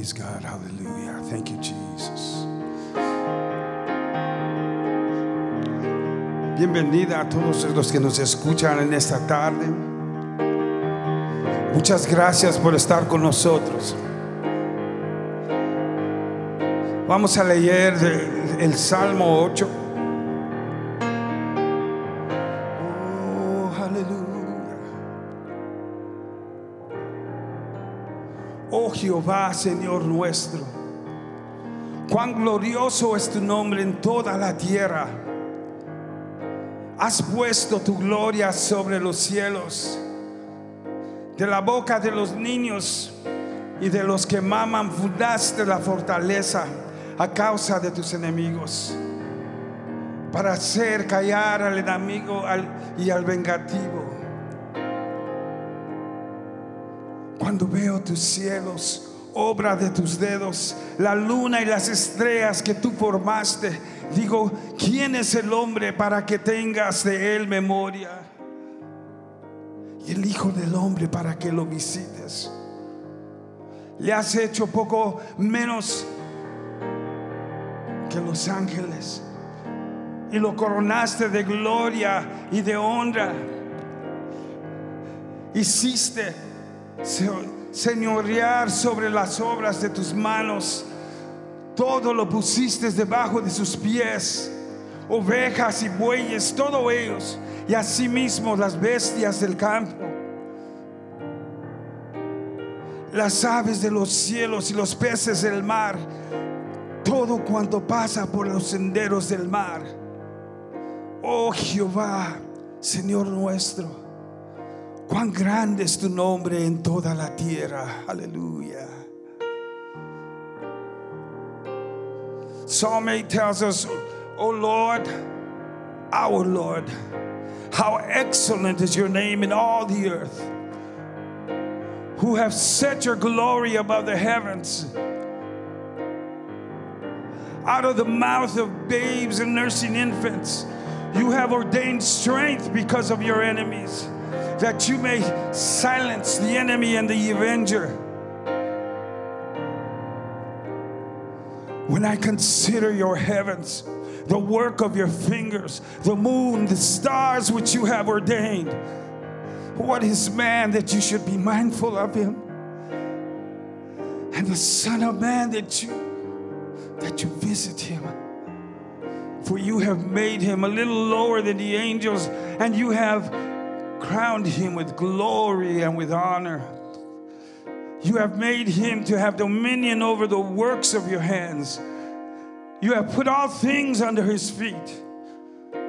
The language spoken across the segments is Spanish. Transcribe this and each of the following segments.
God. Hallelujah. Thank you, Jesus. Bienvenida a todos los que nos escuchan en esta tarde. Muchas gracias por estar con nosotros. Vamos a leer el Salmo 8. Jehová, Señor nuestro, cuán glorioso es tu nombre en toda la tierra. Has puesto tu gloria sobre los cielos. De la boca de los niños y de los que maman fundaste la fortaleza a causa de tus enemigos, para hacer callar al enemigo y al vengativo. Cuando veo tus cielos, obra de tus dedos, la luna y las estrellas que tú formaste, digo, ¿quién es el hombre para que tengas de él memoria? Y el Hijo del Hombre para que lo visites. Le has hecho poco menos que los ángeles y lo coronaste de gloria y de honra. Hiciste señorear sobre las obras de tus manos. Todo lo pusiste debajo de sus pies. Ovejas y bueyes, todos ellos. Y asimismo las bestias del campo. Las aves de los cielos y los peces del mar. Todo cuanto pasa por los senderos del mar. Oh Jehová, Señor nuestro. Cuán grande es tu nombre en toda la tierra. Aleluya. Psalm 8 tells us, O Lord, our Lord, how excellent is your name in all the earth, who have set your glory above the heavens. Out of the mouth of babes and nursing infants, you have ordained strength because of your enemies, that you may silence the enemy and the avenger. When I consider your heavens, the work of your fingers, the moon, the stars which you have ordained, what is man that you should be mindful of him? And the Son of Man that you that you visit him. For you have made him a little lower than the angels, and you have crowned him with glory and with honor. You have made him to have dominion over the works of your hands. You have put all things under his feet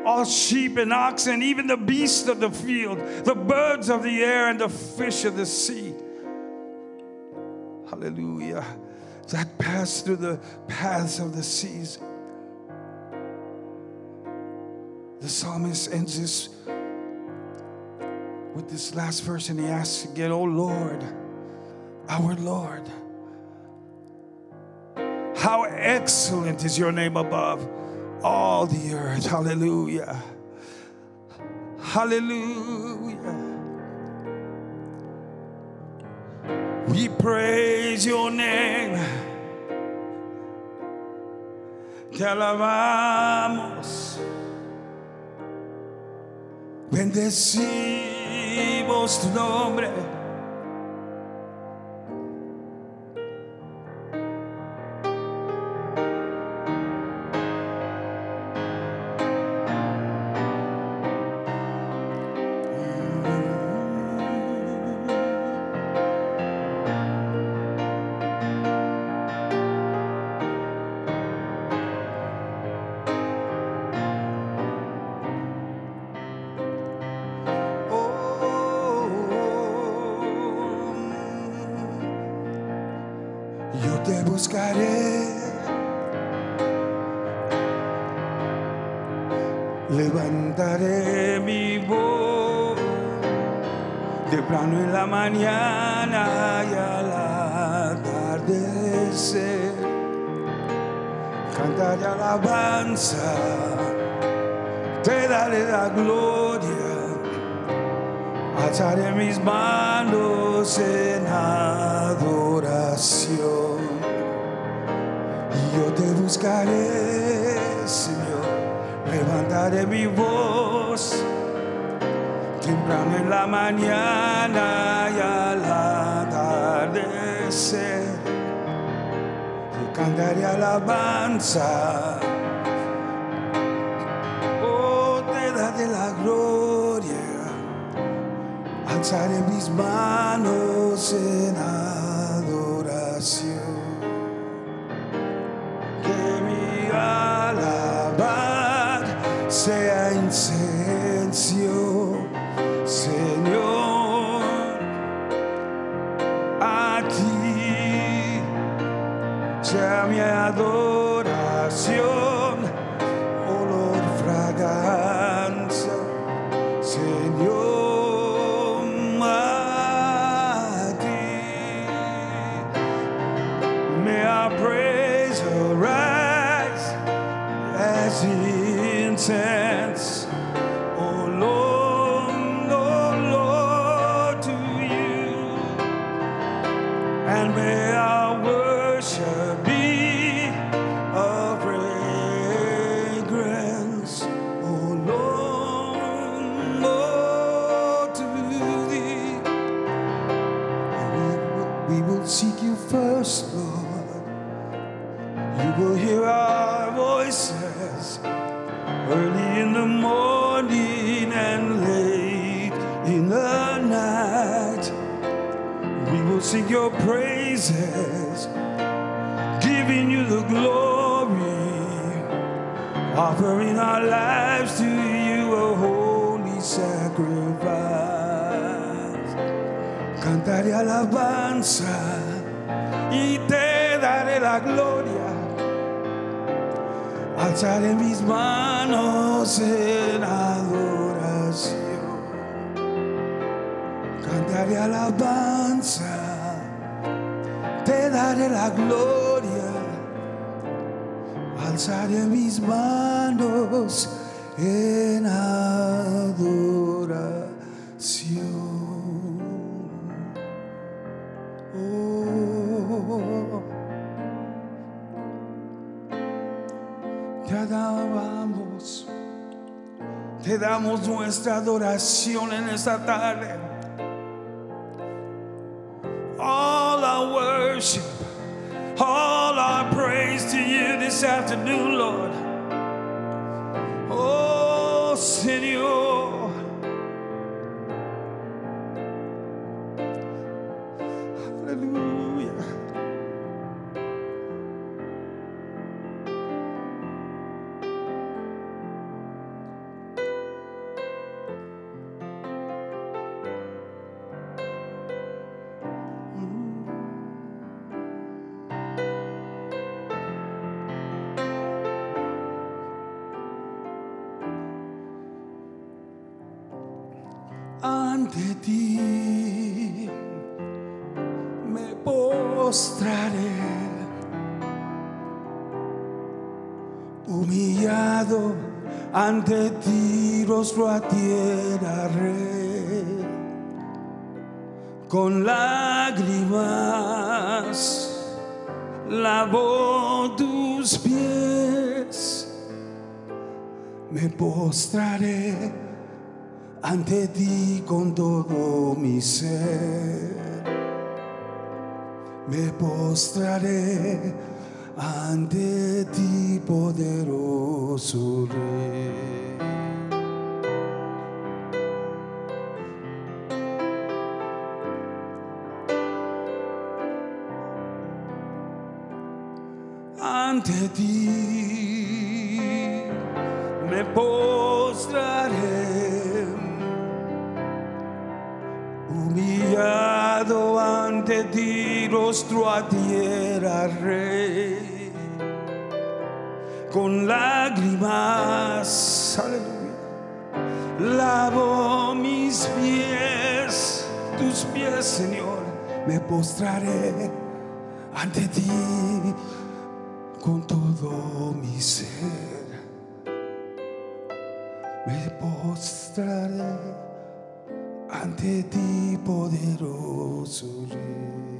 all sheep and oxen, even the beasts of the field, the birds of the air, and the fish of the sea. Hallelujah. That pass through the paths of the seas. The psalmist ends this with this last verse and he asks again, Oh Lord, our Lord, how excellent is your name above all the earth. Hallelujah. Hallelujah. We praise your name. Te alabamos. Bendecimos tu nombre. Señor. Levantaré mi voz temprano en la mañana y al atardecer. Te cantaré alabanza. Oh, te daré la gloria. Alzaré mis manos en giving you the glory, offering our lives to you a holy sacrifice. Cantaré alabanza y te daré la gloria. Alzaré mis manos en adoración. Cantaré alabanza, te daré la gloria. Alzaré mis manos en adoración. Oh. Te alabamos, te damos nuestra adoración en esta tarde. All our worship, all our praise to you this afternoon, Lord. Oh, Señor. Ti. Me postraré humillado ante ti rostro a tierra con lágrimas lavo tus pies. Me postraré ante ti con todo mi ser. Me postraré ante ti, poderoso Rey. Ante ti me postraré ti, rostro a tierra, rey, con lágrimas, aleluya, lavo mis pies, tus pies, Señor, me postraré ante ti con todo mi ser, me postraré ante ti, poderoso Rey.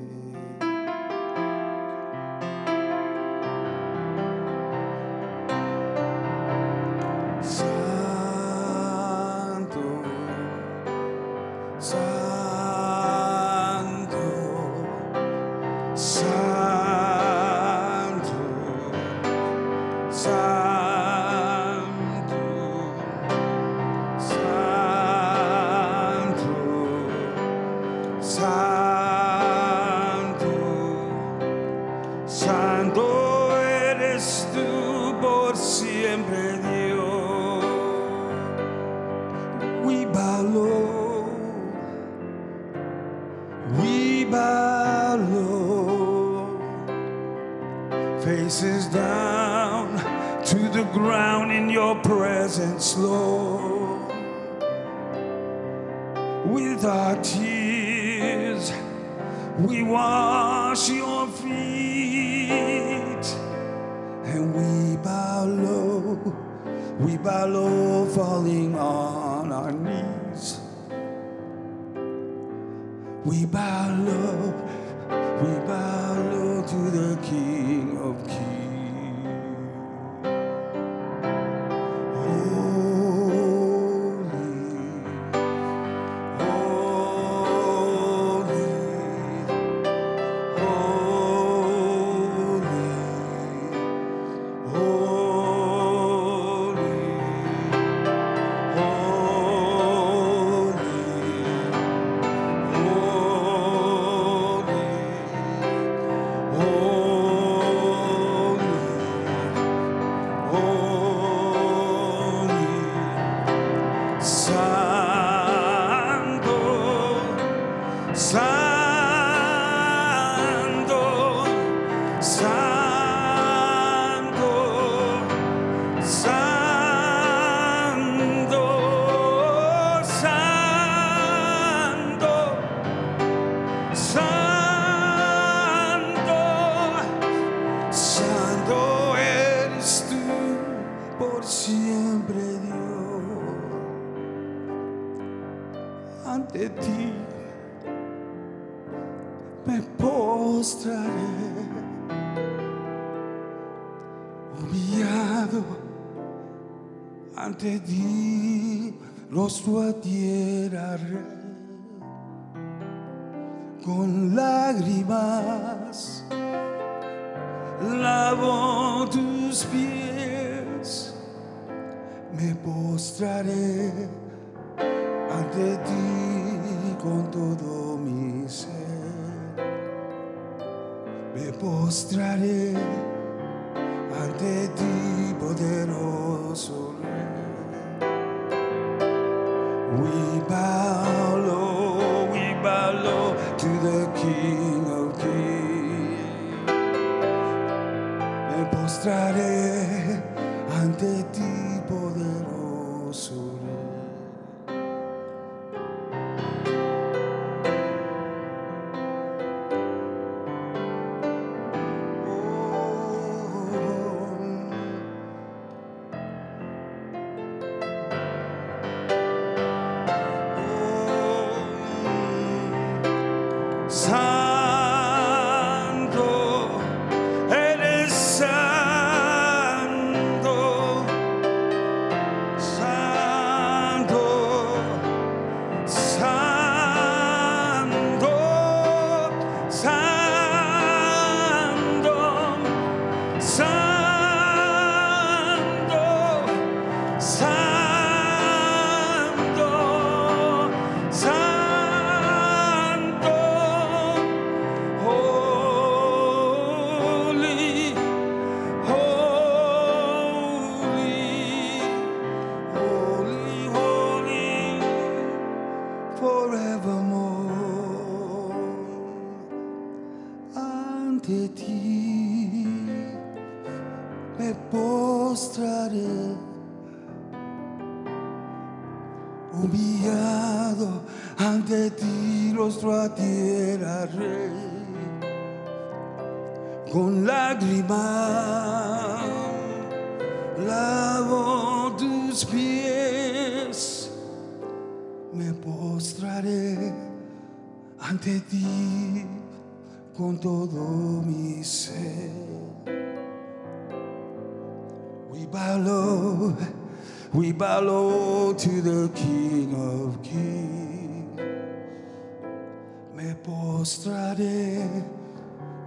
mostraré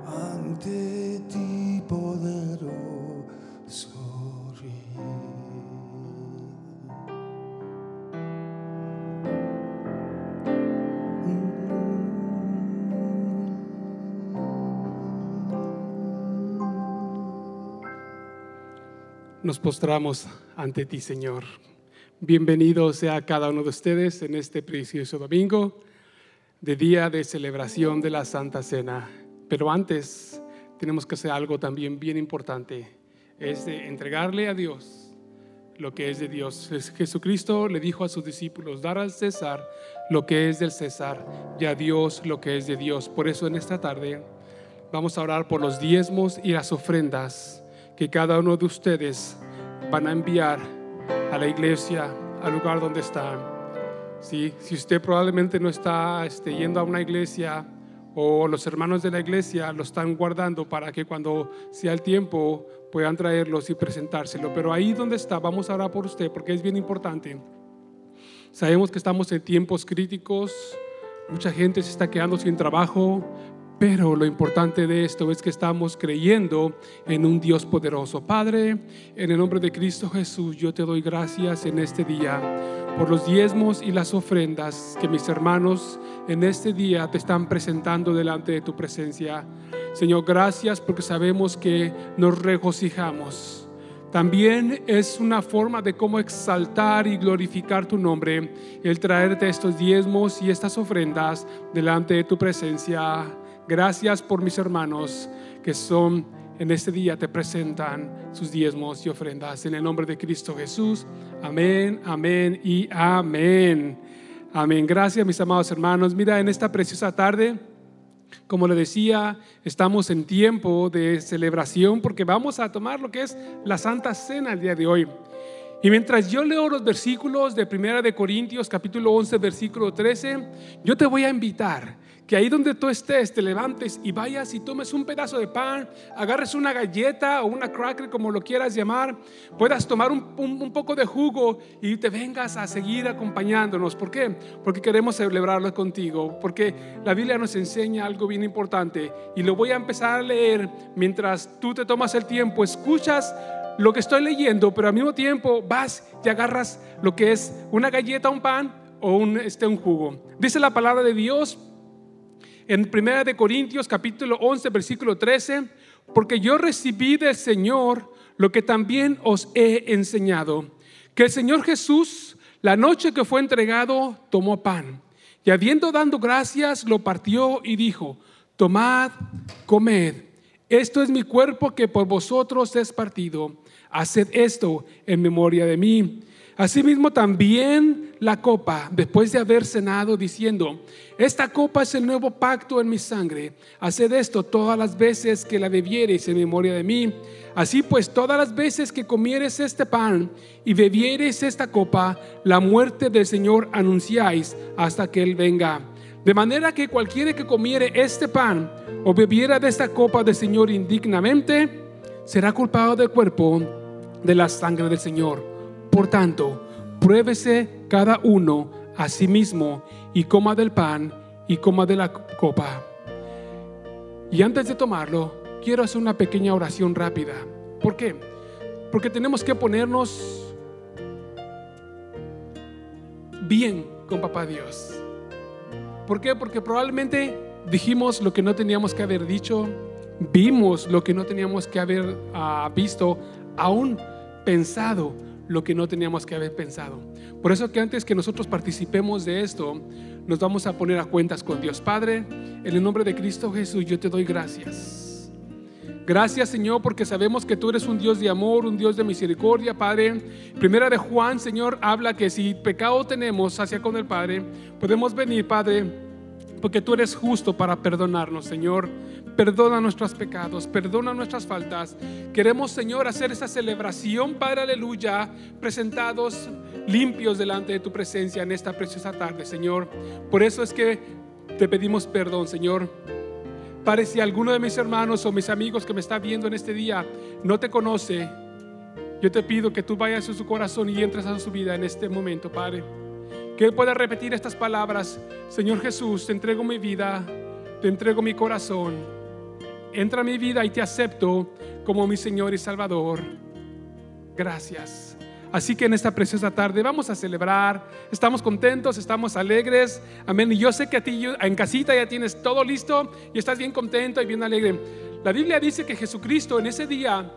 ante ti poderoso Nos postramos ante ti, Señor. Bienvenido sea cada uno de ustedes en este precioso domingo de día de celebración de la Santa Cena. Pero antes tenemos que hacer algo también bien importante, es entregarle a Dios lo que es de Dios. Jesucristo le dijo a sus discípulos, dar al César lo que es del César y a Dios lo que es de Dios. Por eso en esta tarde vamos a orar por los diezmos y las ofrendas que cada uno de ustedes van a enviar a la iglesia, al lugar donde están. Si usted probablemente no está este, yendo a una iglesia o los hermanos de la iglesia lo están guardando para que cuando sea el tiempo puedan traerlos y presentárselo. Pero ahí donde está, vamos a orar por usted porque es bien importante. Sabemos que estamos en tiempos críticos, mucha gente se está quedando sin trabajo, pero lo importante de esto es que estamos creyendo en un Dios poderoso. Padre, en el nombre de Cristo Jesús, yo te doy gracias en este día por los diezmos y las ofrendas que mis hermanos en este día te están presentando delante de tu presencia. Señor, gracias porque sabemos que nos regocijamos también es una forma de cómo exaltar y glorificar tu nombre, el traerte estos diezmos y estas ofrendas delante de tu presencia. Gracias por mis hermanos que son en este día te presentan sus diezmos y ofrendas. En el nombre de Cristo Jesús. Amén, amén y amén. Amén. Gracias mis amados hermanos. Mira, en esta preciosa tarde, como le decía, estamos en tiempo de celebración porque vamos a tomar lo que es la Santa Cena el día de hoy. Y mientras yo leo los versículos de Primera de Corintios capítulo 11 versículo 13, yo te voy a invitar que ahí donde tú estés te levantes y vayas y tomes un pedazo de pan, agarres una galleta o una cracker como lo quieras llamar, puedas tomar un, poco de jugo y te vengas a seguir acompañándonos. ¿Por qué? Porque queremos celebrarlo contigo, porque la Biblia nos enseña algo bien importante y lo voy a empezar a leer mientras tú te tomas el tiempo, escuchas lo que estoy leyendo, pero al mismo tiempo vas y agarras lo que es una galleta, un pan o un, este, un jugo. Dice la palabra de Dios en 1 de Corintios capítulo 11 versículo 13, porque yo recibí del Señor lo que también os he enseñado, que el Señor Jesús, la noche que fue entregado, tomó pan y habiendo dado gracias, lo partió y dijo, tomad, comed, esto es mi cuerpo que por vosotros es partido, haced esto en memoria de mí. Asimismo también la copa, después de haber cenado, diciendo, esta copa es el nuevo pacto en mi sangre. Haced esto todas las veces que la bebiereis en memoria de mí. Así pues, todas las veces que comieres este pan y bebiereis esta copa, la muerte del Señor anunciáis hasta que Él venga. De manera que cualquiera que comiere este pan o bebiera de esta copa del Señor indignamente, será culpado del cuerpo de la sangre del Señor. Por tanto, pruébese cada uno a sí mismo y coma del pan y coma de la copa. Y antes de tomarlo, quiero hacer una pequeña oración rápida. ¿Por qué? Porque tenemos que ponernos bien con Papá Dios. ¿Por qué? Porque probablemente dijimos lo que no teníamos que haber dicho, vimos lo que no teníamos que haber ah, visto, aún pensado lo que no teníamos que haber pensado. Por eso que antes que nosotros participemos de esto, nos vamos a poner a cuentas con Dios. Padre, en el nombre de Cristo Jesús, yo te doy gracias. Gracias Señor porque sabemos que tú eres un Dios de amor, un Dios de misericordia, Padre. Primera de Juan, Señor, habla que si pecado tenemos hacia con el Padre, podemos venir, Padre, porque tú eres justo para perdonarnos, Señor. Perdona nuestros pecados, perdona nuestras faltas. Queremos, Señor, hacer esa celebración, Padre, aleluya, presentados limpios delante de tu presencia en esta preciosa tarde, Señor. Por eso es que te pedimos perdón, Señor. Padre, si alguno de mis hermanos o mis amigos que me está viendo en este día no te conoce, yo te pido que tú vayas a su corazón y entres a su vida en este momento, Padre. Que Él pueda repetir estas palabras. Señor Jesús, te entrego mi vida, te entrego mi corazón entra a mi vida y te acepto como mi Señor y Salvador. Gracias. Así que en esta preciosa tarde vamos a celebrar. Estamos contentos, estamos alegres. Amén. Y yo sé que a ti en casita ya tienes todo listo y estás bien contento y bien alegre. La Biblia dice que Jesucristo en ese día,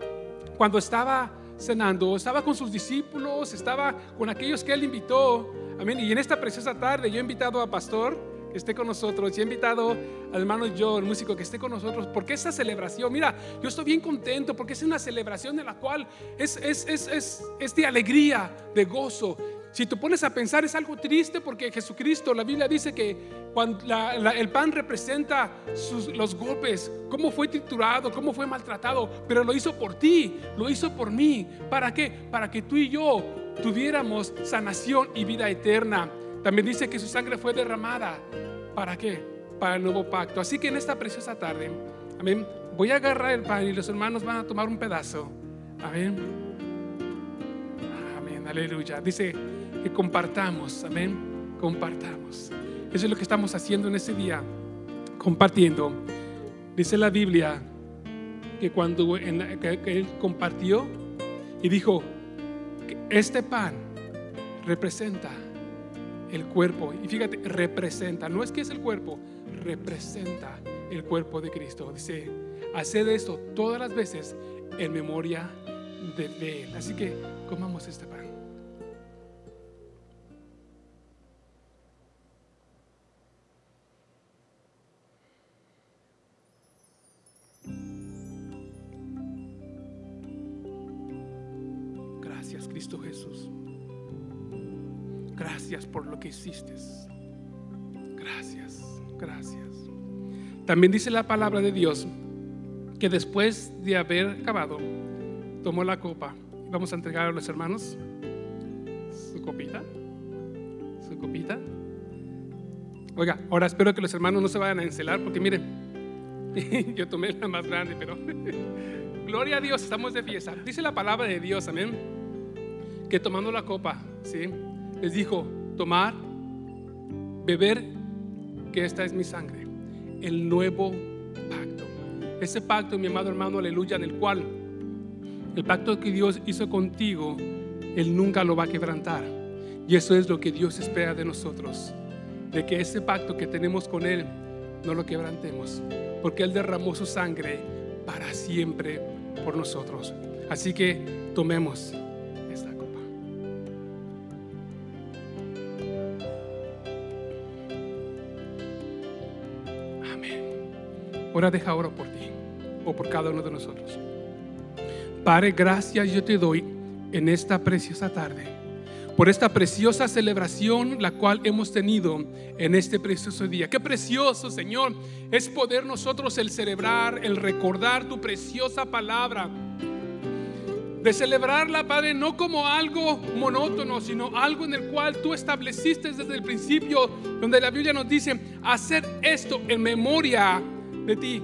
cuando estaba cenando, estaba con sus discípulos, estaba con aquellos que él invitó. Amén. Y en esta preciosa tarde yo he invitado a Pastor esté con nosotros y he invitado al hermano John, músico, que esté con nosotros, porque esa celebración, mira, yo estoy bien contento porque es una celebración de la cual es, es, es, es, de alegría, de gozo. Si tú pones a pensar es algo triste porque Jesucristo, la Biblia dice que cuando el pan representa los golpes, cómo fue triturado, cómo fue maltratado, pero lo hizo por ti, lo hizo por mí. ¿Para qué? Para que tú y yo tuviéramos sanación y vida eterna. También dice que su sangre fue derramada. ¿Para qué? Para el nuevo pacto. Así que en esta preciosa tarde, amén, voy a agarrar el pan y los hermanos van a tomar un pedazo. Amén. Amén, aleluya. Dice, que compartamos, amén, compartamos. Eso es lo que estamos haciendo en ese día, compartiendo. Dice la Biblia que cuando él compartió y dijo, que este pan representa el cuerpo. Y fíjate, representa, no es que es el cuerpo, representa el cuerpo de Cristo. Dice, haced esto todas las veces en memoria de Él. Así que comamos este pan. Cristo Jesús. Gracias por lo que hiciste. Gracias, gracias. También dice la palabra de Dios que después de haber acabado, tomó la copa. Vamos a entregar a los hermanos su copita. Su copita. Oiga, ahora espero que los hermanos no se vayan a encelar porque miren, yo tomé la más grande, pero gloria a Dios, estamos de fiesta. Dice la palabra de Dios, amén que tomando la copa, ¿sí? Les dijo, tomar, beber, que esta es mi sangre, el nuevo pacto. Ese pacto, mi amado hermano, aleluya, en el cual el pacto que Dios hizo contigo, Él nunca lo va a quebrantar. Y eso es lo que Dios espera de nosotros, de que ese pacto que tenemos con Él no lo quebrantemos, porque Él derramó su sangre para siempre por nosotros. Así que tomemos. Ahora deja oro por ti o por cada uno de nosotros. Padre, gracias yo te doy en esta preciosa tarde, por esta preciosa celebración la cual hemos tenido en este precioso día. Qué precioso, Señor, es poder nosotros el celebrar, el recordar tu preciosa palabra. De celebrarla, Padre, no como algo monótono, sino algo en el cual tú estableciste desde el principio, donde la Biblia nos dice, hacer esto en memoria de ti.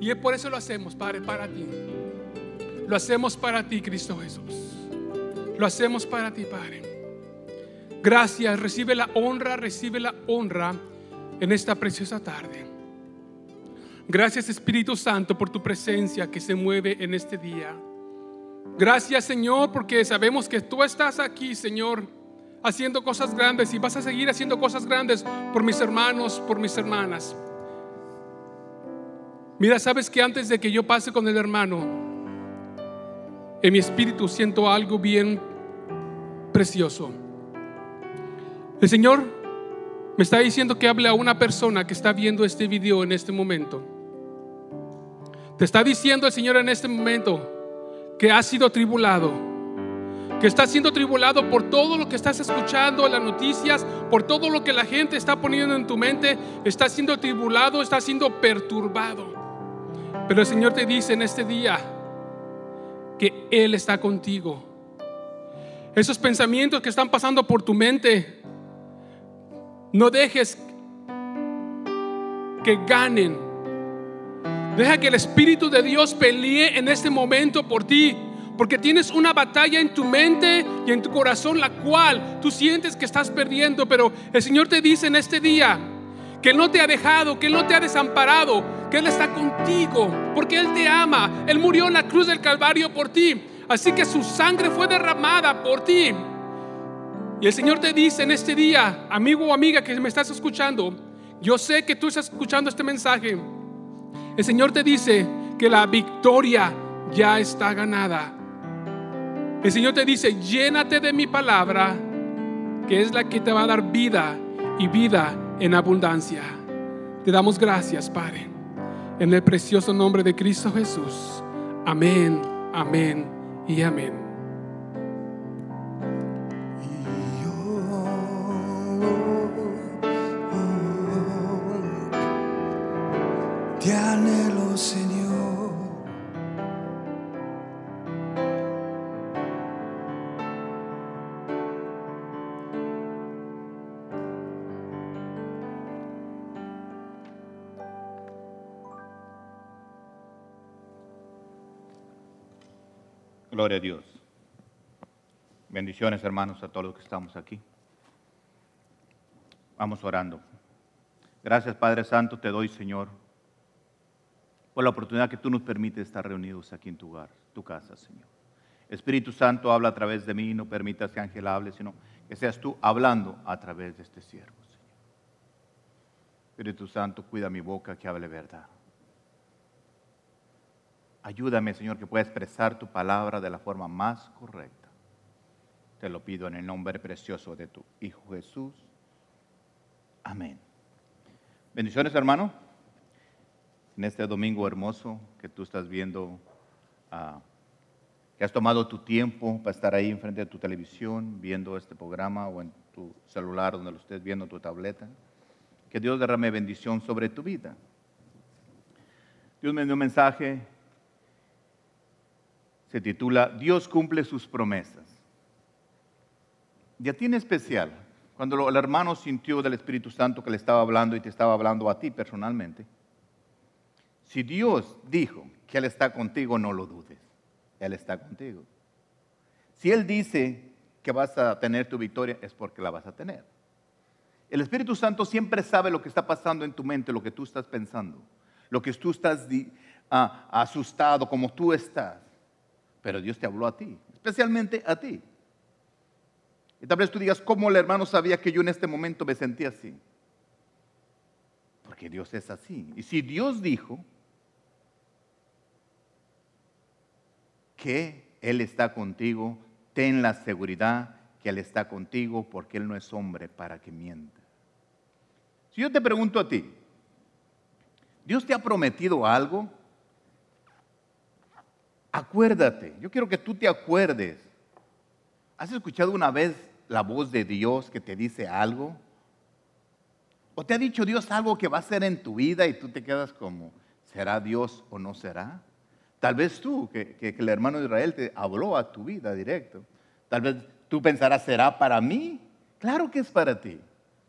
Y es por eso lo hacemos, Padre, para ti. Lo hacemos para ti, Cristo Jesús. Lo hacemos para ti, Padre. Gracias, recibe la honra, recibe la honra en esta preciosa tarde. Gracias Espíritu Santo por tu presencia que se mueve en este día. Gracias Señor porque sabemos que tú estás aquí, Señor, haciendo cosas grandes y vas a seguir haciendo cosas grandes por mis hermanos, por mis hermanas. Mira, sabes que antes de que yo pase con el hermano, en mi espíritu siento algo bien precioso. El Señor me está diciendo que hable a una persona que está viendo este video en este momento. Te está diciendo el Señor en este momento que ha sido tribulado, que está siendo tribulado por todo lo que estás escuchando en las noticias, por todo lo que la gente está poniendo en tu mente, está siendo tribulado, está siendo perturbado. Pero el Señor te dice en este día que Él está contigo. Esos pensamientos que están pasando por tu mente, no dejes que ganen. Deja que el Espíritu de Dios pelee en este momento por ti. Porque tienes una batalla en tu mente y en tu corazón, la cual tú sientes que estás perdiendo. Pero el Señor te dice en este día que Él no te ha dejado, que Él no te ha desamparado, que Él está contigo, porque Él te ama. Él murió en la cruz del Calvario por ti. Así que su sangre fue derramada por ti. Y el Señor te dice en este día, amigo o amiga que me estás escuchando, yo sé que tú estás escuchando este mensaje. El Señor te dice que la victoria ya está ganada. El Señor te dice, llénate de mi palabra, que es la que te va a dar vida y vida en abundancia. Te damos gracias, Padre. En el precioso nombre de Cristo Jesús. Amén, amén y amén. Señor. Gloria a Dios. Bendiciones, hermanos, a todos los que estamos aquí. Vamos orando. Gracias, Padre Santo, te doy, Señor, por la oportunidad que tú nos permites estar reunidos aquí en tu hogar, tu casa, Señor. Espíritu Santo, habla a través de mí, no permitas que Ángel hable, sino que seas tú hablando a través de este siervo, Señor. Espíritu Santo, cuida mi boca que hable verdad. Ayúdame, Señor, que pueda expresar tu palabra de la forma más correcta. Te lo pido en el nombre precioso de tu Hijo Jesús. Amén. Bendiciones, hermano. En este domingo hermoso que tú estás viendo, ah, que has tomado tu tiempo para estar ahí enfrente de tu televisión, viendo este programa o en tu celular donde lo estés viendo, tu tableta. Que Dios derrame bendición sobre tu vida. Dios me dio un mensaje se titula Dios cumple sus promesas. Y a ti en especial, cuando el hermano sintió del Espíritu Santo que le estaba hablando y te estaba hablando a ti personalmente, si Dios dijo que Él está contigo, no lo dudes. Él está contigo. Si Él dice que vas a tener tu victoria, es porque la vas a tener. El Espíritu Santo siempre sabe lo que está pasando en tu mente, lo que tú estás pensando, lo que tú estás ah, asustado, como tú estás. Pero Dios te habló a ti, especialmente a ti. Y tal vez tú digas, ¿cómo el hermano sabía que yo en este momento me sentía así? Porque Dios es así. Y si Dios dijo que Él está contigo, ten la seguridad que Él está contigo porque Él no es hombre para que mienta. Si yo te pregunto a ti, ¿Dios te ha prometido algo? Acuérdate, yo quiero que tú te acuerdes. ¿Has escuchado una vez la voz de Dios que te dice algo? ¿O te ha dicho Dios algo que va a hacer en tu vida y tú te quedas como, ¿será Dios o no será? Tal vez tú, que, el hermano de Israel te habló a tu vida directo. Tal vez tú pensarás, ¿será para mí? Claro que es para ti.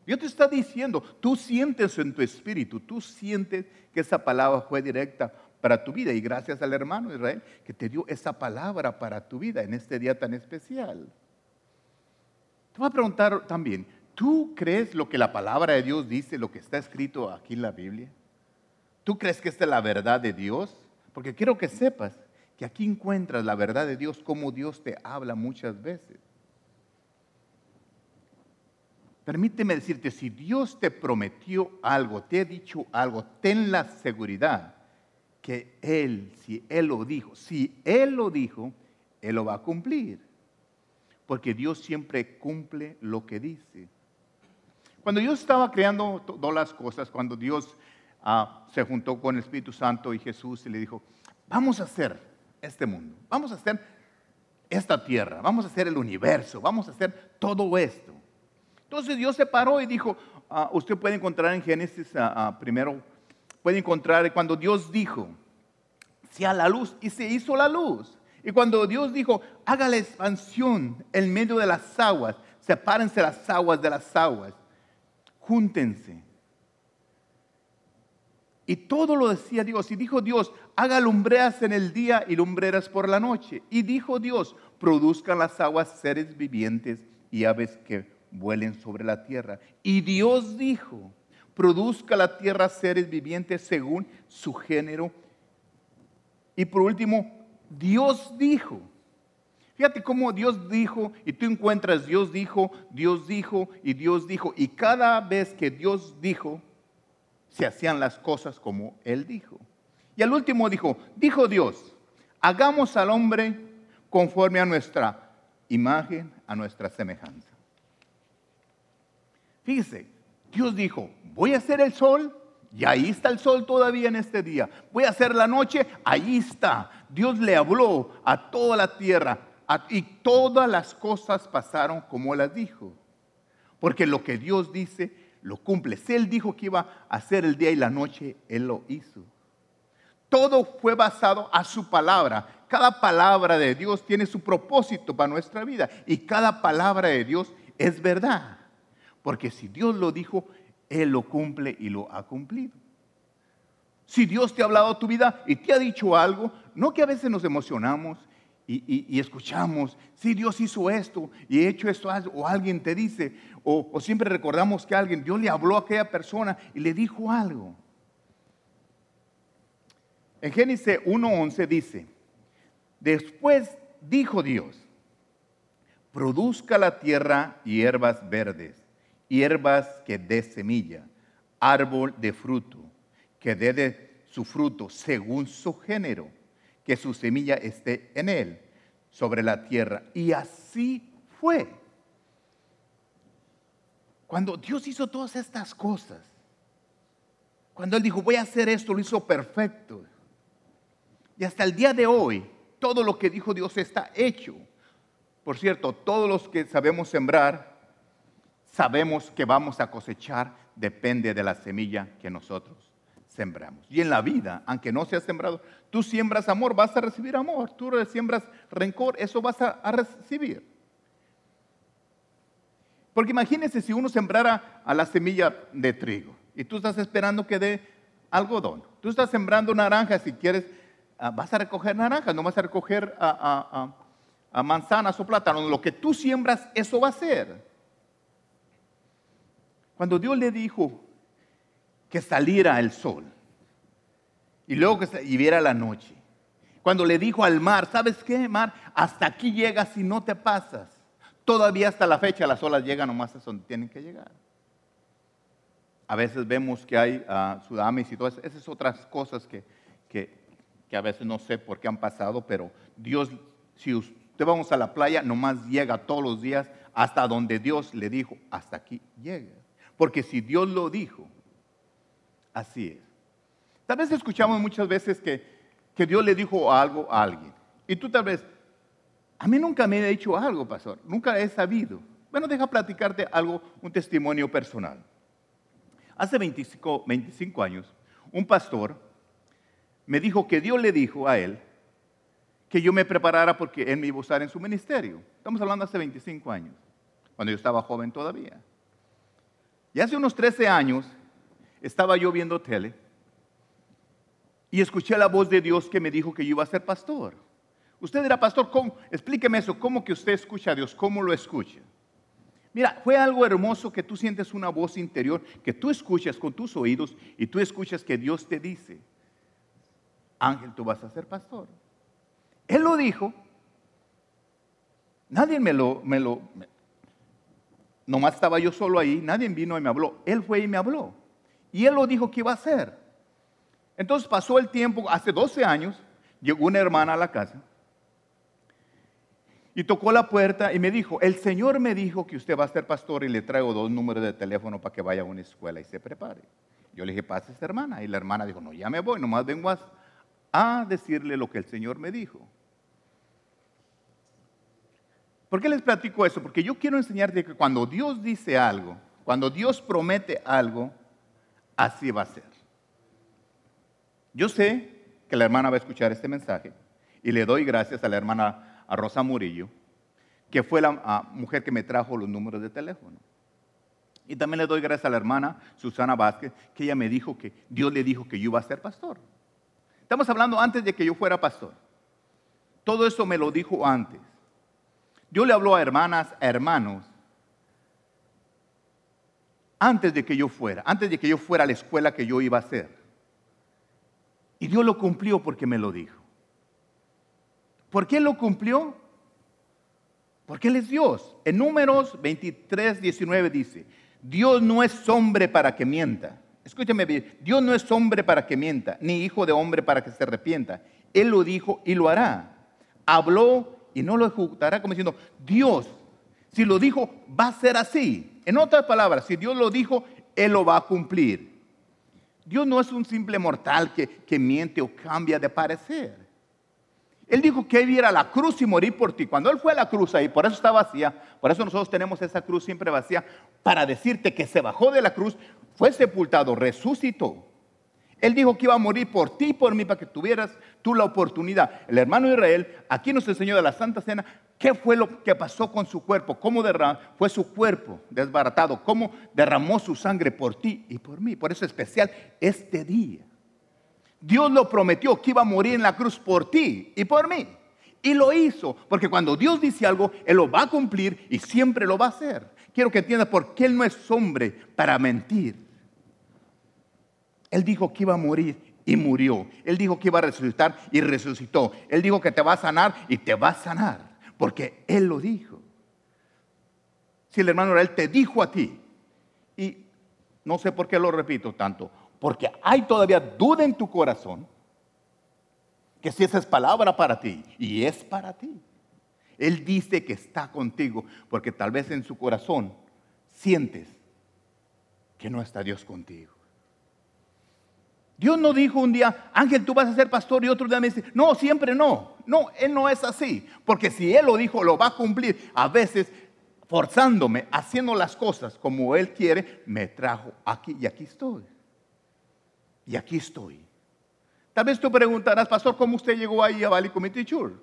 Dios te está diciendo, tú sientes en tu espíritu, tú sientes que esa palabra fue directa para tu vida. Y gracias al hermano Israel que te dio esa palabra para tu vida en este día tan especial. Te voy a preguntar también, ¿tú crees lo que la palabra de Dios dice, lo que está escrito aquí en la Biblia? ¿Tú crees que esta es la verdad de Dios? Porque quiero que sepas que aquí encuentras la verdad de Dios, como Dios te habla muchas veces. Permíteme decirte, si Dios te prometió algo, te ha dicho algo, ten la seguridad que Él, si Él lo dijo, si Él lo dijo, Él lo va a cumplir. Porque Dios siempre cumple lo que dice. Cuando Dios estaba creando todas las cosas, cuando Dios ah, se juntó con el Espíritu Santo y Jesús y le dijo, vamos a hacer este mundo, vamos a hacer esta tierra, vamos a hacer el universo, vamos a hacer todo esto. Entonces Dios se paró y dijo, ah, usted puede encontrar en Génesis ah, primero, puede encontrar cuando Dios dijo, sea la luz y se hizo la luz. Y cuando Dios dijo, haga la expansión en medio de las aguas, sepárense las aguas de las aguas, júntense. Y todo lo decía Dios. Y dijo Dios, haga lumbreras en el día y lumbreras por la noche. Y dijo Dios, produzcan las aguas seres vivientes y aves que vuelen sobre la tierra. Y Dios dijo, produzca la tierra seres vivientes según su género. Y por último, Dios dijo. Fíjate cómo Dios dijo y tú encuentras Dios dijo, Dios dijo y Dios dijo. Y cada vez que Dios dijo, se hacían las cosas como Él dijo. Y al último dijo, dijo Dios, hagamos al hombre conforme a nuestra imagen a nuestra semejanza. Fíjese, Dios dijo, voy a hacer el sol, y ahí está el sol todavía en este día. Voy a hacer la noche, ahí está. Dios le habló a toda la tierra y todas las cosas pasaron como las dijo. Porque lo que Dios dice, lo cumple. Si Él dijo que iba a hacer el día y la noche, Él lo hizo. Todo fue basado a su palabra. Cada palabra de Dios tiene su propósito para nuestra vida. Y cada palabra de Dios es verdad. Porque si Dios lo dijo, Él lo cumple y lo ha cumplido. Si Dios te ha hablado a tu vida y te ha dicho algo, no que a veces nos emocionamos y, escuchamos, si Dios hizo esto y he hecho esto, o alguien te dice, o, o siempre recordamos que alguien, Dios le habló a aquella persona y le dijo algo. En Génesis 1.11 dice, después dijo Dios, produzca la tierra hierbas verdes, hierbas que dé semilla, árbol de fruto, que dé de su fruto según su género que su semilla esté en él, sobre la tierra. Y así fue. Cuando Dios hizo todas estas cosas, cuando Él dijo, voy a hacer esto, lo hizo perfecto. Y hasta el día de hoy, todo lo que dijo Dios está hecho. Por cierto, todos los que sabemos sembrar, sabemos que vamos a cosechar, depende de la semilla que nosotros sembramos. Y en la vida, aunque no sea sembrado, tú siembras amor, vas a recibir amor. Tú siembras rencor, eso vas a, recibir. Porque imagínense si uno sembrara a la semilla de trigo y tú estás esperando que dé algodón. Tú estás sembrando naranjas si quieres, ah, vas a recoger naranjas, no vas a recoger a, a manzanas o plátanos. Lo que tú siembras, eso va a ser. Cuando Dios le dijo que saliera el sol y luego que y viera la noche. Cuando le dijo al mar, ¿sabes qué, mar? Hasta aquí llegas y no te pasas. Todavía hasta la fecha las olas llegan nomás a donde tienen que llegar. A veces vemos que hay uh, tsunamis y todas esas otras cosas que, que, que a veces no sé por qué han pasado, pero Dios, si usted vamos a la playa, nomás llega todos los días hasta donde Dios le dijo, hasta aquí llega. Porque si Dios lo dijo, Así es. Tal vez escuchamos muchas veces que, Dios le dijo algo a alguien. Y tú tal vez, a mí nunca me ha dicho algo, pastor. Nunca he sabido. Bueno, deja platicarte algo, un testimonio personal. Hace 25, 25 años, un pastor me dijo que Dios le dijo a él que yo me preparara porque él me iba a usar en su ministerio. Estamos hablando hace 25 años, cuando yo estaba joven todavía. Y hace unos 13 años, estaba yo viendo tele y escuché la voz de Dios que me dijo que yo iba a ser pastor. Usted dirá, pastor, ¿cómo? explíqueme eso, ¿cómo que usted escucha a Dios? ¿Cómo lo escucha? Mira, fue algo hermoso que tú sientes una voz interior, que tú escuchas con tus oídos y tú escuchas que Dios te dice, Ángel, tú vas a ser pastor. Él lo dijo, nadie me lo, me lo, nomás estaba yo solo ahí, nadie vino y me habló, Él fue y me habló. Y él lo dijo que iba a hacer. Entonces pasó el tiempo, hace 12 años, llegó una hermana a la casa y tocó la puerta y me dijo, el Señor me dijo que usted va a ser pastor y le traigo dos números de teléfono para que vaya a una escuela y se prepare. Yo le dije, pase esta hermana. Y la hermana dijo, no, ya me voy, nomás vengo a, a decirle lo que el Señor me dijo. ¿Por qué les platico eso? Porque yo quiero enseñarte que cuando Dios dice algo, cuando Dios promete algo, así va a ser. Yo sé que la hermana va a escuchar este mensaje y le doy gracias a la hermana Rosa Murillo, que fue la mujer que me trajo los números de teléfono. Y también le doy gracias a la hermana Susana Vázquez, que ella me dijo que Dios le dijo que yo iba a ser pastor. Estamos hablando antes de que yo fuera pastor. Todo eso me lo dijo antes. Dios le habló a hermanas, a hermanos, antes de que yo fuera, antes de que yo fuera a la escuela que yo iba a hacer. Y Dios lo cumplió porque me lo dijo. ¿Por qué lo cumplió? Porque Él es Dios. En números 23, 19 dice, Dios no es hombre para que mienta. Escúchame bien, Dios no es hombre para que mienta, ni hijo de hombre para que se arrepienta. Él lo dijo y lo hará. Habló y no lo ejecutará como diciendo, Dios, si lo dijo, va a ser así. En otras palabras, si Dios lo dijo, Él lo va a cumplir. Dios no es un simple mortal que, que miente o cambia de parecer. Él dijo que Él iba a la cruz y morir por ti. Cuando Él fue a la cruz ahí, por eso está vacía, por eso nosotros tenemos esa cruz siempre vacía, para decirte que se bajó de la cruz, fue sepultado, resucitó. Él dijo que iba a morir por ti y por mí para que tuvieras tú la oportunidad. El hermano Israel aquí nos enseñó de la Santa Cena qué fue lo que pasó con su cuerpo, cómo fue su cuerpo desbaratado, cómo derramó su sangre por ti y por mí. Por eso es especial este día. Dios lo prometió que iba a morir en la cruz por ti y por mí. Y lo hizo, porque cuando Dios dice algo, Él lo va a cumplir y siempre lo va a hacer. Quiero que entiendas por qué Él no es hombre para mentir. Él dijo que iba a morir y murió. Él dijo que iba a resucitar y resucitó. Él dijo que te va a sanar y te va a sanar, porque Él lo dijo. Si el hermano Él te dijo a ti, y no sé por qué lo repito tanto, porque hay todavía duda en tu corazón que si esa es palabra para ti, y es para ti. Él dice que está contigo, porque tal vez en su corazón sientes que no está Dios contigo. Dios no dijo un día, Ángel, tú vas a ser pastor y otro día me dice, no, siempre no. No, Él no es así. Porque si Él lo dijo, lo va a cumplir. A veces, forzándome, haciendo las cosas como Él quiere, me trajo aquí y aquí estoy. Y aquí estoy. Tal vez tú preguntarás, pastor, ¿cómo usted llegó ahí a Valley Community Church?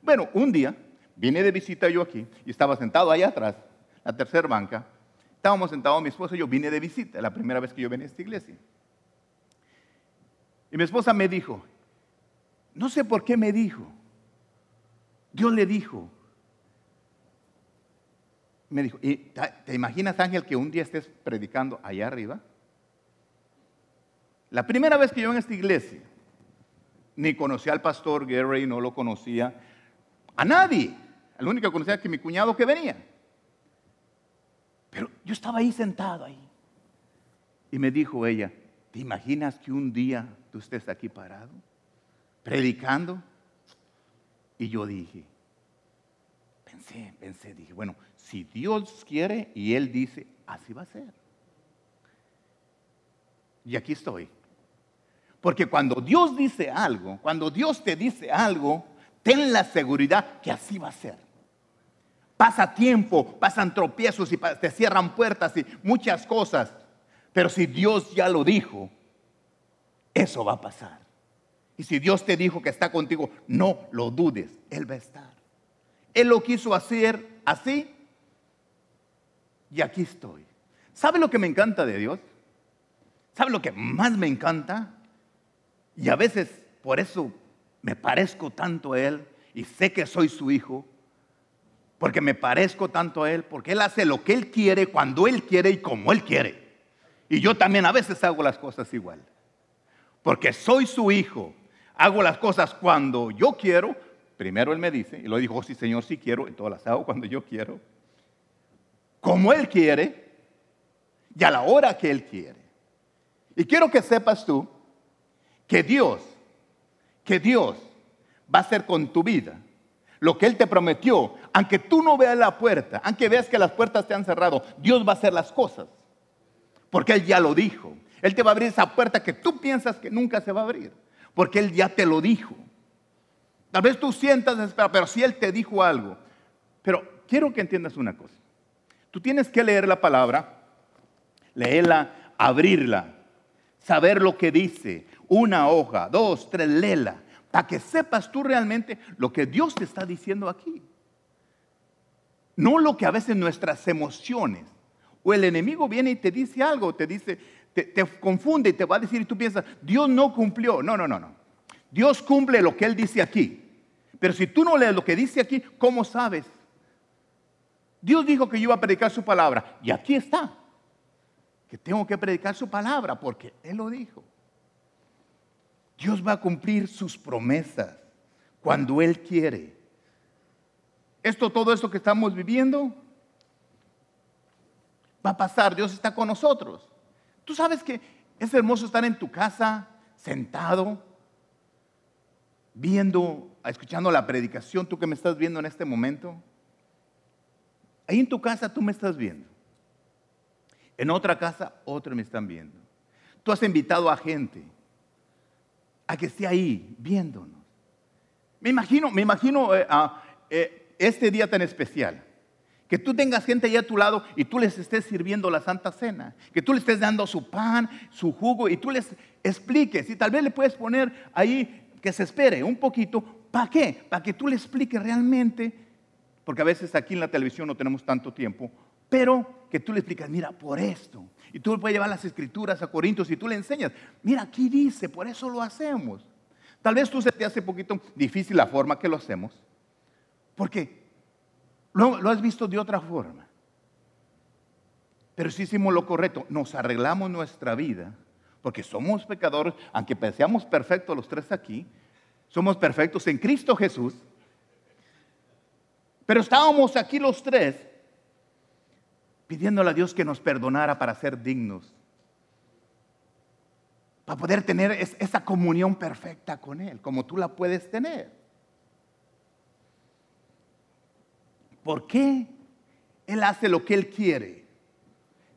Bueno, un día vine de visita yo aquí y estaba sentado allá atrás, la tercera banca. Estábamos sentados mi esposo y yo, vine de visita, la primera vez que yo venía a esta iglesia. Y mi esposa me dijo, no sé por qué me dijo, Dios le dijo, me dijo, ¿y te imaginas Ángel que un día estés predicando allá arriba? La primera vez que yo en esta iglesia, ni conocía al pastor Gary, no lo conocía, a nadie. El único que conocía era que mi cuñado que venía. Pero yo estaba ahí sentado ahí. Y me dijo ella, ¿te imaginas que un día tú estés aquí parado, predicando? Y yo dije, pensé, pensé, dije, bueno, si Dios quiere y Él dice, así va a ser. Y aquí estoy. Porque cuando Dios dice algo, cuando Dios te dice algo, ten la seguridad que así va a ser. Pasa tiempo, pasan tropiezos y te cierran puertas y muchas cosas. Pero si Dios ya lo dijo, eso va a pasar. Y si Dios te dijo que está contigo, no lo dudes, Él va a estar. Él lo quiso hacer así y aquí estoy. ¿Sabe lo que me encanta de Dios? ¿Sabe lo que más me encanta? Y a veces por eso me parezco tanto a Él y sé que soy su hijo, porque me parezco tanto a Él, porque Él hace lo que Él quiere, cuando Él quiere y como Él quiere. Y yo también a veces hago las cosas igual, porque soy su hijo, hago las cosas cuando yo quiero, primero Él me dice, y lo dijo, oh, sí Señor, sí quiero, y todas las hago cuando yo quiero, como Él quiere y a la hora que Él quiere. Y quiero que sepas tú que Dios, que Dios va a hacer con tu vida lo que Él te prometió, aunque tú no veas la puerta, aunque veas que las puertas te han cerrado, Dios va a hacer las cosas, porque Él ya lo dijo. Él te va a abrir esa puerta que tú piensas que nunca se va a abrir, porque Él ya te lo dijo. Tal vez tú sientas desesperado, pero si Él te dijo algo, pero quiero que entiendas una cosa. Tú tienes que leer la palabra, leerla, abrirla, saber lo que dice, una hoja, dos, tres, lela, para que sepas tú realmente lo que Dios te está diciendo aquí. No lo que a veces nuestras emociones o el enemigo viene y te dice algo, te dice, te, confunde y te va a decir y tú piensas, Dios no cumplió. No, no, no, no. Dios cumple lo que Él dice aquí. Pero si tú no lees lo que dice aquí, ¿cómo sabes? Dios dijo que yo iba a predicar su palabra y aquí está. Que tengo que predicar su palabra porque Él lo dijo. Dios va a cumplir sus promesas cuando Él quiere. Esto, todo esto que estamos viviendo, va a pasar. Dios está con nosotros. Tú sabes que es hermoso estar en tu casa, sentado, viendo escuchando la predicación, tú que me estás viendo en este momento, ahí en tu casa tú me estás viendo. En otra casa, otros me están viendo. Tú has invitado a gente a que esté ahí viéndonos. Me imagino, me imagino eh, eh, este día tan especial. Que tú tengas gente ahí a tu lado y tú les estés sirviendo la Santa Cena. Que tú les estés dando su pan, su jugo y tú les expliques. Y tal vez le puedes poner ahí que se espere un poquito. ¿Para qué? Para que tú le expliques realmente. Porque a veces aquí en la televisión no tenemos tanto tiempo. Pero que tú le explicas, mira, por esto. Y tú le puedes llevar las escrituras a Corintios y tú le enseñas, mira, aquí dice, por eso lo hacemos. Tal vez tú se te hace un poquito difícil la forma que lo hacemos, porque lo, lo has visto de otra forma. Pero si hicimos lo correcto, nos arreglamos nuestra vida, porque somos pecadores, aunque seamos perfectos los tres aquí, somos perfectos en Cristo Jesús. Pero estábamos aquí los tres pidiéndole a Dios que nos perdonara para ser dignos, para poder tener esa comunión perfecta con Él, como tú la puedes tener. ¿Por qué Él hace lo que Él quiere?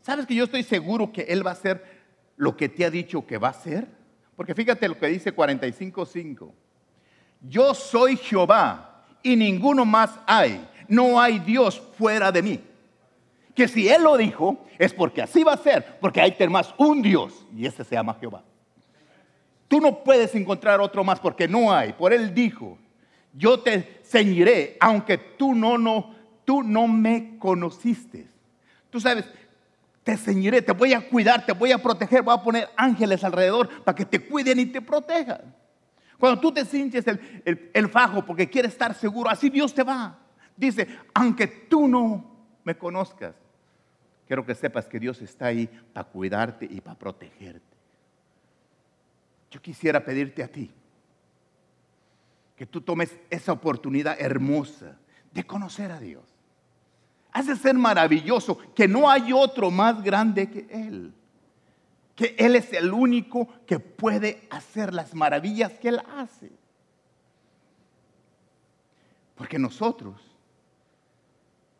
¿Sabes que yo estoy seguro que Él va a hacer lo que te ha dicho que va a hacer? Porque fíjate lo que dice 45.5. Yo soy Jehová y ninguno más hay. No hay Dios fuera de mí que si Él lo dijo, es porque así va a ser, porque hay más un Dios y ese se llama Jehová. Tú no puedes encontrar otro más porque no hay. Por Él dijo, yo te ceñiré, aunque tú no, no, tú no me conociste. Tú sabes, te ceñiré, te voy a cuidar, te voy a proteger, voy a poner ángeles alrededor para que te cuiden y te protejan. Cuando tú te cinches el, el fajo porque quieres estar seguro, así Dios te va. Dice, aunque tú no me conozcas, quiero que sepas que Dios está ahí para cuidarte y para protegerte. Yo quisiera pedirte a ti que tú tomes esa oportunidad hermosa de conocer a Dios. Hace ser maravilloso que no hay otro más grande que Él. Que Él es el único que puede hacer las maravillas que Él hace. Porque nosotros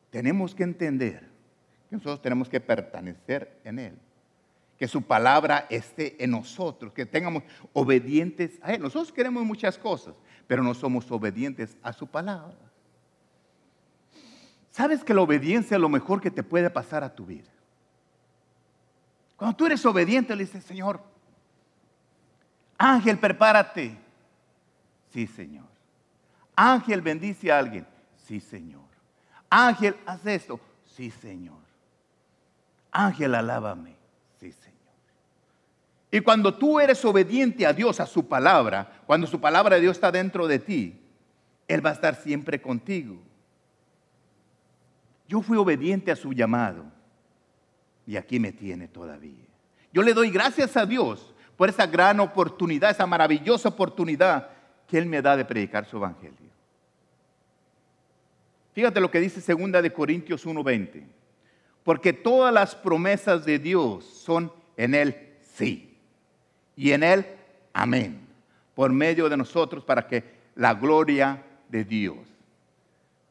tenemos que entender que nosotros tenemos que pertenecer en Él. Que su palabra esté en nosotros, que tengamos obedientes a Él. Nosotros queremos muchas cosas, pero no somos obedientes a su palabra. ¿Sabes que la obediencia es lo mejor que te puede pasar a tu vida? Cuando tú eres obediente, le dices, Señor, Ángel, prepárate. Sí, Señor. Ángel, bendice a alguien. Sí, Señor. Ángel, haz esto. Sí, Señor. Ángel, alábame. Sí, Señor. Y cuando tú eres obediente a Dios, a su palabra, cuando su palabra de Dios está dentro de ti, Él va a estar siempre contigo. Yo fui obediente a su llamado y aquí me tiene todavía. Yo le doy gracias a Dios por esa gran oportunidad, esa maravillosa oportunidad que Él me da de predicar su evangelio. Fíjate lo que dice segunda de Corintios 1:20. Porque todas las promesas de Dios son en él sí y en él amén. Por medio de nosotros para que la gloria de Dios.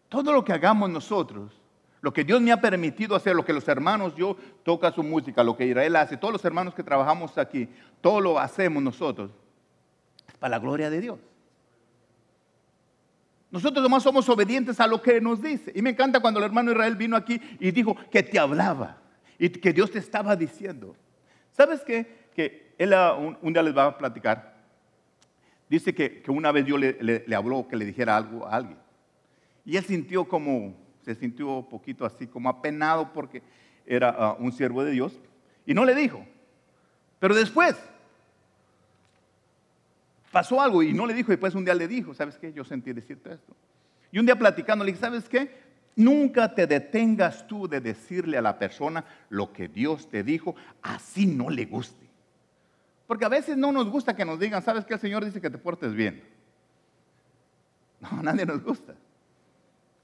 Todo lo que hagamos nosotros, lo que Dios me ha permitido hacer, lo que los hermanos, yo toca su música, lo que Israel hace, todos los hermanos que trabajamos aquí, todo lo hacemos nosotros, para la gloria de Dios. Nosotros nomás somos obedientes a lo que nos dice. Y me encanta cuando el hermano Israel vino aquí y dijo que te hablaba y que Dios te estaba diciendo. ¿Sabes qué? Que él ah, un, día les va a platicar. Dice que, una vez Dios le, habló que le dijera algo a alguien. Y él sintió como, se sintió un poquito así, como apenado porque era ah, un siervo de Dios. Y no le dijo. Pero después, pasó algo y no le dijo, y después un día le dijo, ¿sabes qué? Yo sentí decirte esto. Y un día platicando le dije, ¿sabes qué? Nunca te detengas tú de decirle a la persona lo que Dios te dijo, así no le guste. Porque a veces no nos gusta que nos digan, ¿sabes qué? El Señor dice que te portes bien. No, nadie nos gusta.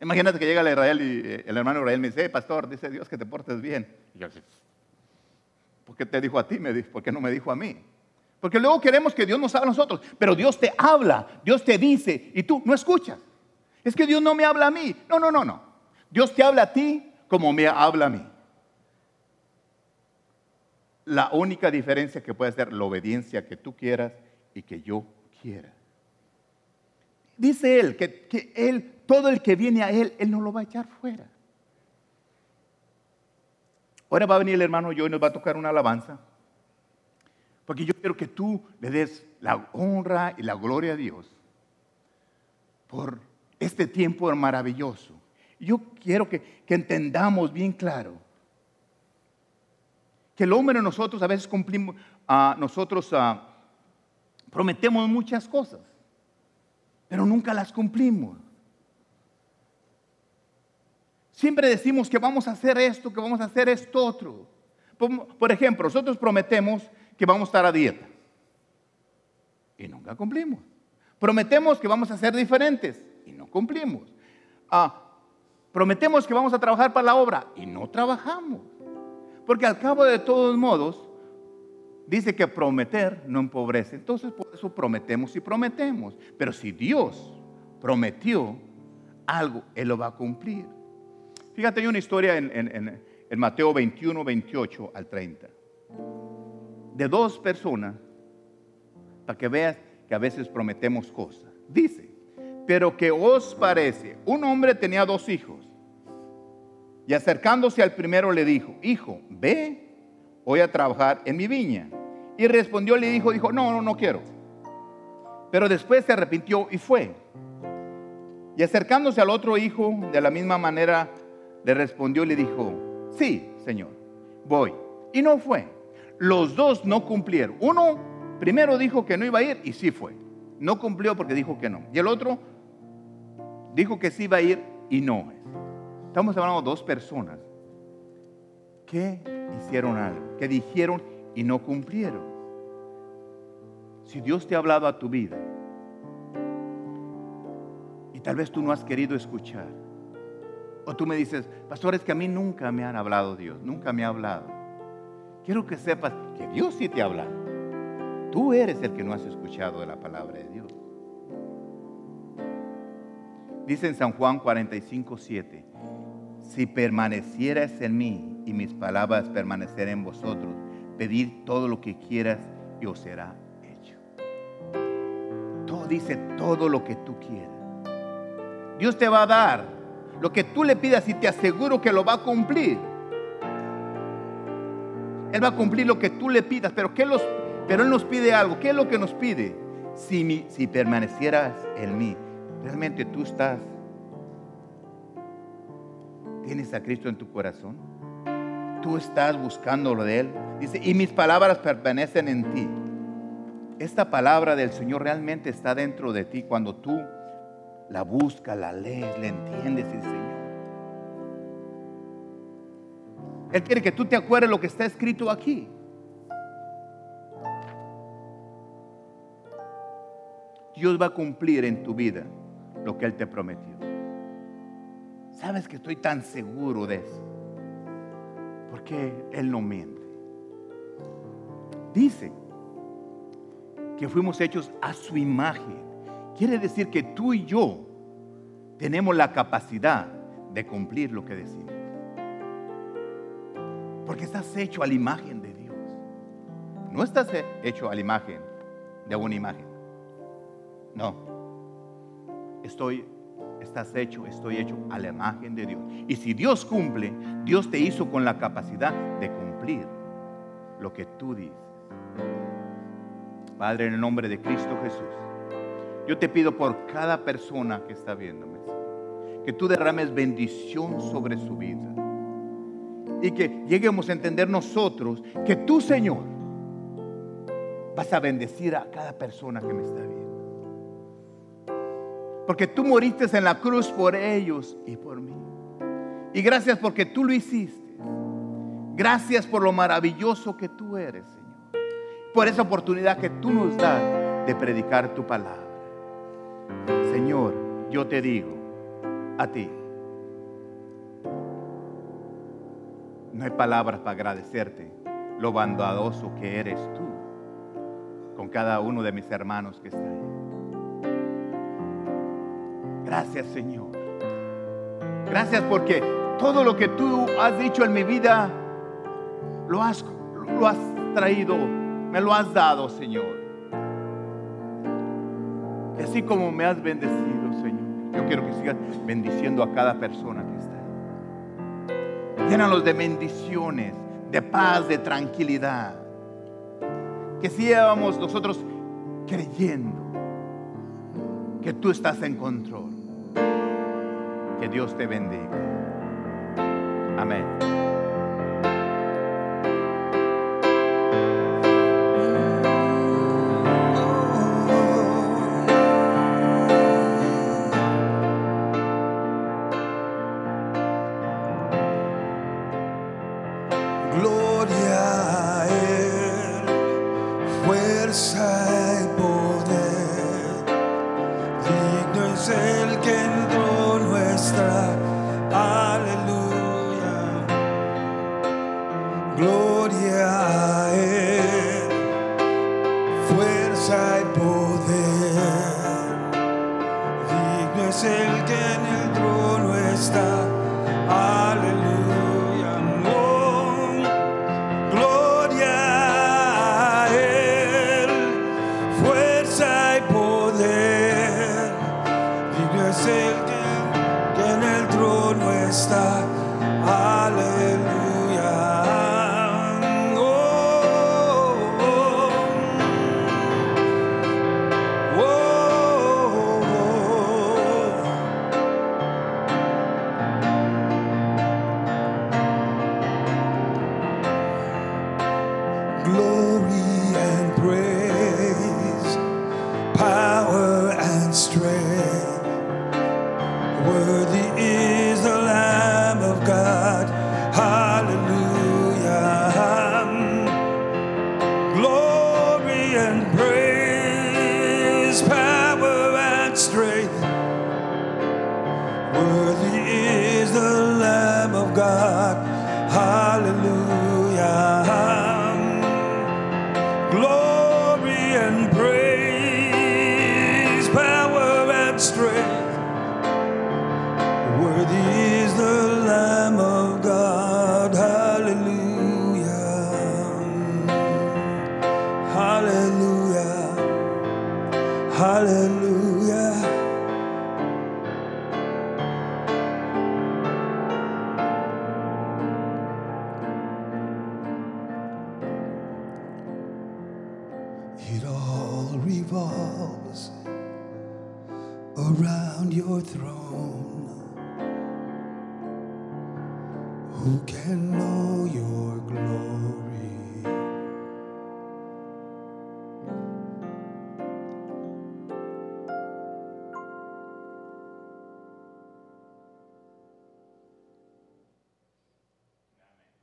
Imagínate que llega el Israel y eh, el hermano Israel me dice, pastor, dice Dios que te portes bien. Y yo, ¿por qué te dijo a ti? ¿Por qué no me dijo a mí? Porque luego queremos que Dios nos hable a nosotros, pero Dios te habla, Dios te dice y tú no escuchas. Es que Dios no me habla a mí. No, no, no, no. Dios te habla a ti como me habla a mí. La única diferencia que puede ser la obediencia que tú quieras y que yo quiera. Dice él que, que él, todo el que viene a él, él no lo va a echar fuera. Ahora va a venir el hermano yo y nos va a tocar una alabanza. Porque yo quiero que tú le des la honra y la gloria a Dios por este tiempo maravilloso. Yo quiero que, entendamos bien claro que el hombre nosotros a veces cumplimos, a nosotros ah, prometemos muchas cosas, pero nunca las cumplimos. Siempre decimos que vamos a hacer esto, que vamos a hacer esto otro. Por, ejemplo, nosotros prometemos que vamos a estar a dieta y nunca cumplimos. Prometemos que vamos a ser diferentes y no cumplimos. Ah, prometemos que vamos a trabajar para la obra y no trabajamos. Porque al cabo de todos modos, dice que prometer no empobrece. Entonces por eso prometemos y prometemos. Pero si Dios prometió algo, Él lo va a cumplir. Fíjate, hay una historia en, Mateo 21, 28 al 30. De dos personas, para que veas que a veces prometemos cosas. Dice, pero que os parece, un hombre tenía dos hijos. Y acercándose al primero le dijo, hijo, ve, voy a trabajar en mi viña. Y respondió, le dijo, dijo, no, no, no quiero. Pero después se arrepintió y fue. Y acercándose al otro hijo, de la misma manera le respondió y le dijo, sí, Señor, voy. Y no fue. Los dos no cumplieron. Uno primero dijo que no iba a ir y sí fue. No cumplió porque dijo que no. Y el otro dijo que sí iba a ir y no. Estamos hablando de dos personas que hicieron algo, que dijeron y no cumplieron. Si Dios te ha hablado a tu vida y tal vez tú no has querido escuchar, o tú me dices, pastor, es que a mí nunca me han hablado Dios, nunca me ha hablado. Quiero que sepas que Dios sí te ha hablado. Tú eres el que no has escuchado de la palabra de Dios. Dice en San Juan 45, 7, si permanecieras en mí y mis palabras permanecerán en vosotros, pedid todo lo que quieras y os será hecho. Todo dice todo lo que tú quieras. Dios te va a dar lo que tú le pidas y te aseguro que lo va a cumplir. Él va a cumplir lo que tú le pidas, pero, ¿qué los, pero Él nos pide algo. ¿Qué es lo que nos pide? Si, si permanecieras en mí, realmente tú estás, tienes a Cristo en tu corazón. Tú estás buscando lo de Él. Dice, y mis palabras permanecen en ti. Esta palabra del Señor realmente está dentro de ti cuando tú la busca, la lees, la entiendes, el Señor. Él quiere que tú te acuerdes lo que está escrito aquí. Dios va a cumplir en tu vida lo que Él te prometió. ¿Sabes que estoy tan seguro de eso? Porque Él no miente. Dice que fuimos hechos a su imagen. Quiere decir que tú y yo tenemos la capacidad de cumplir lo que decimos. Porque estás hecho a la imagen de Dios. No estás hecho a la imagen de una imagen. No. Estoy, estás hecho, estoy hecho a la imagen de Dios. Y si Dios cumple, Dios te hizo con la capacidad de cumplir lo que tú dices. Padre, en el nombre de Cristo Jesús. Yo te pido por cada persona que está viéndome, que tú derrames bendición sobre su vida. Y que lleguemos a entender nosotros que tú, Señor, vas a bendecir a cada persona que me está viendo. Porque tú moriste en la cruz por ellos y por mí. Y gracias porque tú lo hiciste. Gracias por lo maravilloso que tú eres, Señor. Por esa oportunidad que tú nos das de predicar tu palabra. Señor, yo te digo a ti, no hay palabras para agradecerte lo bondadoso que eres tú. con cada uno de mis hermanos que está ahí. Gracias Señor. Gracias porque todo lo que tú has dicho en mi vida, lo has, lo has traído, me lo has dado Señor. Y así como me has bendecido Señor, yo quiero que sigas bendiciendo a cada persona que está. Llénalos de bendiciones, de paz, de tranquilidad. Que sigamos nosotros creyendo que tú estás en control. Que Dios te bendiga. Amén.